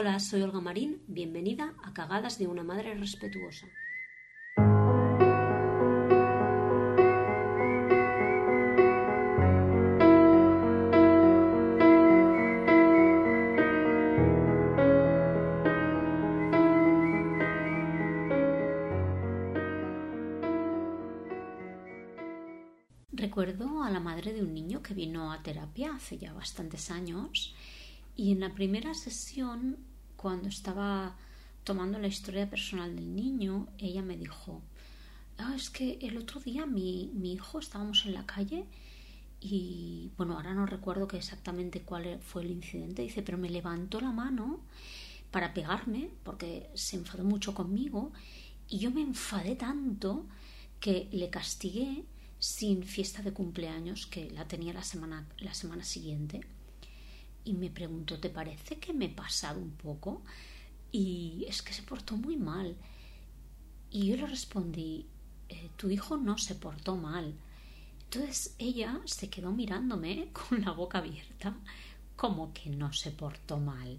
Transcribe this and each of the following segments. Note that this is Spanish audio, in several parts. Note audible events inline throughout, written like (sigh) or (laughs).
Hola, soy Olga Marín, bienvenida a Cagadas de una Madre Respetuosa. Recuerdo a la madre de un niño que vino a terapia hace ya bastantes años y en la primera sesión, cuando estaba tomando la historia personal del niño, ella me dijo, ah, es que el otro día mi, mi hijo estábamos en la calle y bueno, ahora no recuerdo que exactamente cuál fue el incidente, dice, pero me levantó la mano para pegarme porque se enfadó mucho conmigo y yo me enfadé tanto que le castigué sin fiesta de cumpleaños que la tenía la semana, la semana siguiente y me preguntó, ¿te parece que me he pasado un poco? Y es que se portó muy mal. Y yo le respondí, eh, tu hijo no se portó mal. Entonces ella se quedó mirándome (laughs) con la boca abierta, como que no se portó mal.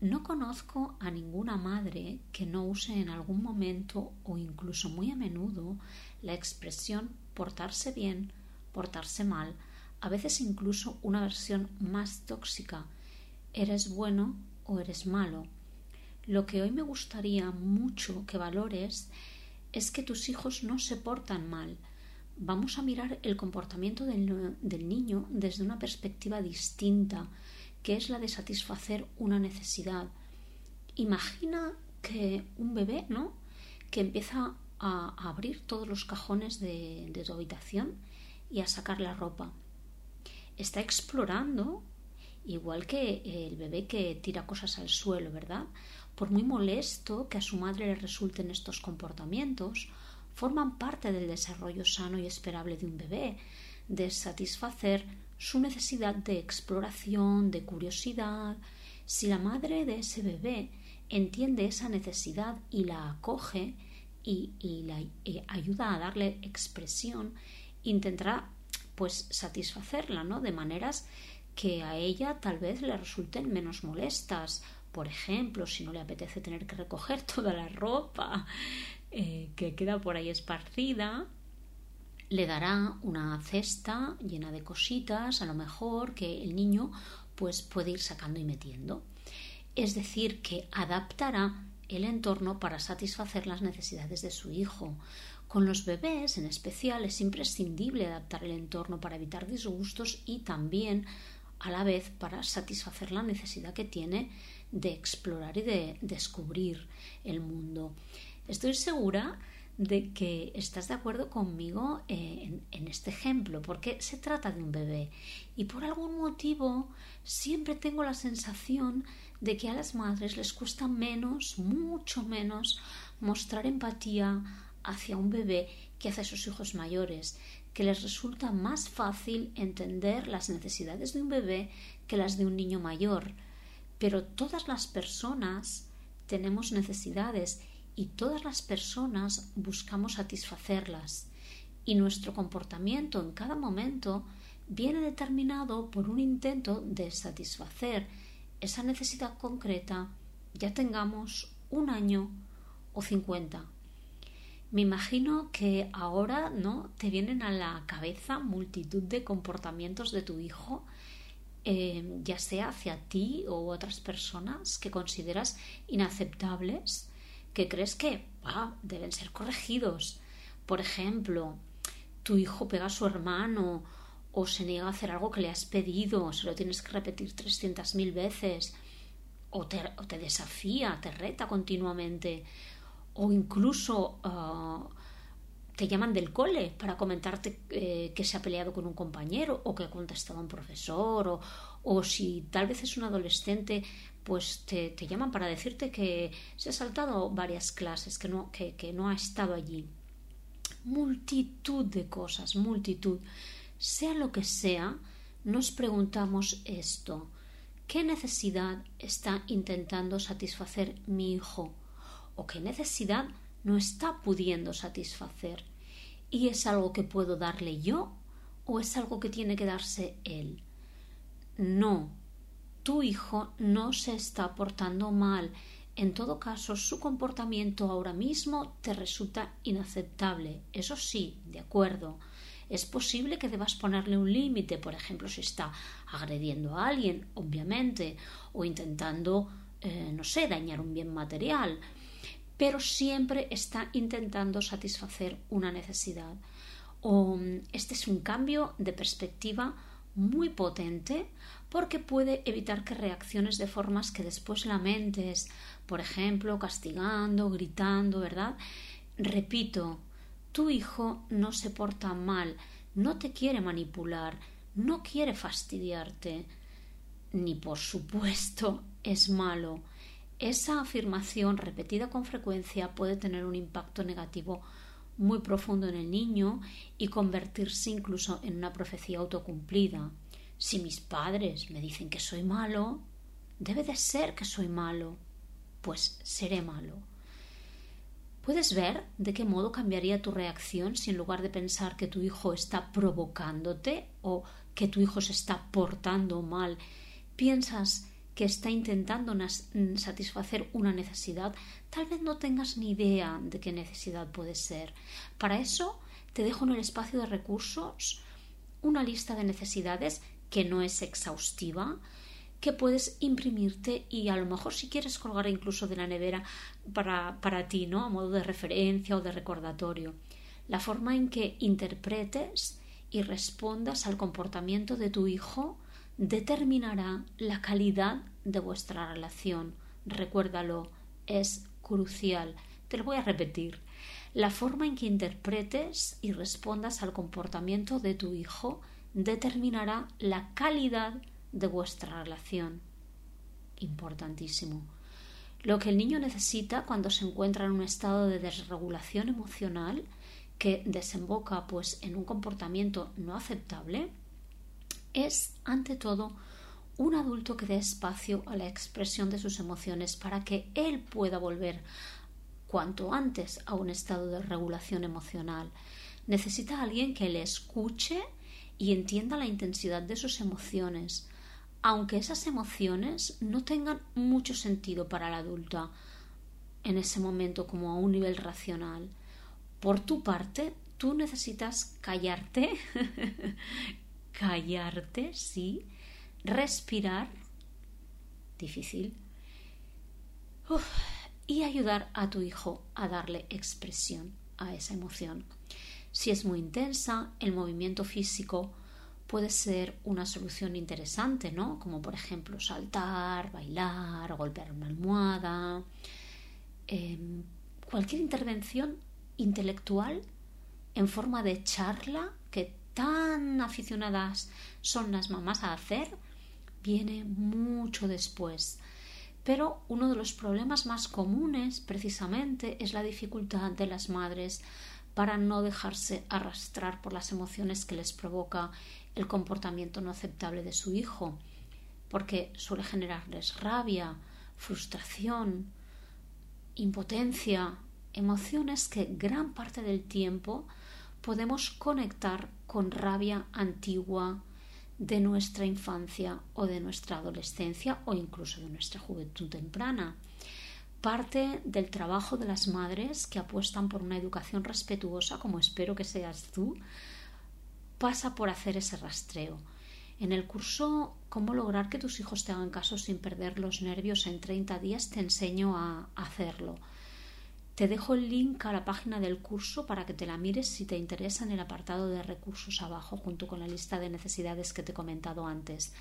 No conozco a ninguna madre que no use en algún momento o incluso muy a menudo la expresión portarse bien, portarse mal, a veces incluso una versión más tóxica. Eres bueno o eres malo. Lo que hoy me gustaría mucho que valores es que tus hijos no se portan mal. Vamos a mirar el comportamiento del, niño desde una perspectiva distinta, que es la de satisfacer una necesidad. Imagina que un bebé, ¿no? que empieza a, abrir todos los cajones de, de tu habitación y a sacar la ropa está explorando, igual que el bebé que tira cosas al suelo, ¿verdad? Por muy molesto que a su madre le resulten estos comportamientos, forman parte del desarrollo sano y esperable de un bebé, de satisfacer su necesidad de exploración, de curiosidad. Si la madre de ese bebé entiende esa necesidad y la acoge y, la ayuda a darle expresión, intentará pues satisfacerla, ¿no? De maneras que a ella tal vez le resulten menos molestas. Por ejemplo, si no le apetece tener que recoger (laughs) toda la ropa eh, que queda por ahí esparcida, le dará una cesta llena de cositas, a lo mejor que el niño pues puede ir sacando y metiendo. Es decir, que adaptará el entorno para satisfacer las necesidades de su hijo. Con los bebés, en especial, es imprescindible adaptar el entorno para evitar disgustos y también, a la vez, para satisfacer la necesidad que tiene de explorar y de descubrir el mundo. Estoy segura de que estás de acuerdo conmigo eh, en, este ejemplo, porque se trata de un bebé y por algún motivo siempre tengo la sensación de que a las madres les cuesta menos, mucho menos, mostrar empatía hacia un bebé que hacia sus hijos mayores, que les resulta más fácil entender las necesidades de un bebé que las de un niño mayor. Pero todas las personas tenemos necesidades y todas las personas buscamos satisfacerlas. Y nuestro comportamiento en cada momento viene determinado por un intento de satisfacer esa necesidad concreta, ya tengamos un año o cincuenta. Me imagino que ahora no te vienen a la cabeza multitud de comportamientos de tu hijo, eh, ya sea hacia ti o otras personas que consideras inaceptables, que crees que deben ser corregidos. Por ejemplo, tu hijo pega a su hermano o se niega a hacer algo que le has pedido, se lo tienes que repetir trescientas mil veces, o te, te, desafía, te reta continuamente, o incluso ah, te llaman del cole para comentarte eh, que se ha peleado con un compañero o que ha contestado a un profesor, o, o si tal vez es un adolescente, pues te, te, llaman para decirte que se ha saltado varias clases, que no, que, que no ha estado allí. Multitud de cosas, multitud. Sea lo que sea, nos preguntamos esto. ¿Qué necesidad está intentando satisfacer mi hijo? ¿O qué necesidad no está pudiendo satisfacer? ¿Y es algo que puedo darle yo? ¿O es algo que tiene que darse él? No, tu hijo no se está portando mal. En todo caso, su comportamiento ahora mismo te resulta inaceptable. Eso sí, de acuerdo. Es posible que debas ponerle un límite, por ejemplo, si está agrediendo a alguien, obviamente, o intentando, eh, no sé, dañar un bien material, pero siempre está intentando satisfacer una necesidad. O este es un cambio de perspectiva muy potente porque puede evitar que reacciones de formas que después lamentes, por ejemplo, castigando, gritando, ¿verdad? Repito, tu hijo no se porta mal, no te quiere manipular, no quiere fastidiarte, ni por supuesto es malo. Esa afirmación repetida con frecuencia puede tener un impacto negativo muy profundo en el niño y convertirse incluso en una profecía autocumplida. Si mis padres me dicen que soy malo, debe de ser que soy malo, pues seré malo. ¿Puedes ver de qué modo cambiaría tu reacción si en lugar de pensar que tu hijo está provocándote o que tu hijo se está portando mal, piensas que está intentando mm, satisfacer una necesidad, tal vez no tengas ni idea de qué necesidad puede ser. Para eso te dejo en el espacio de recursos una lista de necesidades que no es exhaustiva, que puedes imprimirte y a lo mejor si quieres colgar incluso de la nevera para, para ti, ¿no? A modo de referencia o de recordatorio. La forma en que interpretes y respondas al comportamiento de tu hijo determinará la calidad de vuestra relación. Recuérdalo, es crucial. Te lo voy a repetir. La forma en que interpretes y respondas al comportamiento de tu hijo determinará la calidad de vuestra relación. Importantísimo. Lo que el niño necesita cuando se encuentra en un estado de desregulación emocional que desemboca pues en un comportamiento no aceptable es ante todo un adulto que dé espacio a la expresión de sus emociones para que él pueda volver cuanto antes a un estado de regulación emocional. Necesita alguien que le escuche y entienda la intensidad de sus emociones, aunque esas emociones no tengan mucho sentido para el adulto en ese momento como a un nivel racional. Por tu parte, tú necesitas callarte, (laughs) callarte, sí, respirar, difícil, y ayudar a tu hijo a darle expresión a esa emoción. Si es muy intensa, el movimiento físico puede ser una solución interesante, ¿no? Como por ejemplo saltar, bailar, golpear una almohada. Em, cualquier intervención intelectual en forma de charla que tan aficionadas son las mamás a hacer, viene mucho después. Pero uno de los problemas más comunes precisamente es la dificultad de las madres para no dejarse arrastrar por las emociones que les provoca el comportamiento no aceptable de su hijo, porque suele generarles rabia, frustración, impotencia, emociones que gran parte del tiempo podemos conectar con rabia antigua de nuestra infancia o de nuestra adolescencia o incluso de nuestra juventud temprana parte del trabajo de las madres que apuestan por una educación respetuosa, como espero que seas tú, pasa por hacer ese rastreo. En el curso Cómo lograr que tus hijos te hagan caso sin perder los nervios en 30 días te enseño a hacerlo. Te dejo el link a la página del curso para que te la mires si te interesa en el apartado de recursos abajo junto con la lista de necesidades que te he comentado antes.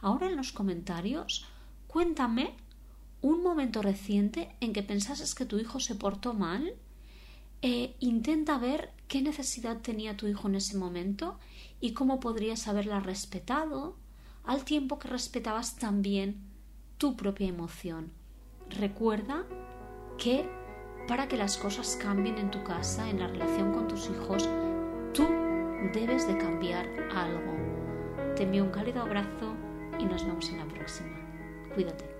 Ahora en los comentarios cuéntame un momento reciente en que pensases que tu hijo se portó mal, e intenta ver qué necesidad tenía tu hijo en ese momento y cómo podrías haberla respetado al tiempo que respetabas también tu propia emoción. Recuerda que para que las cosas cambien en tu casa, en la relación con tus hijos, tú debes de cambiar algo. Te envío un cálido abrazo y nos vemos en la próxima. Cuídate.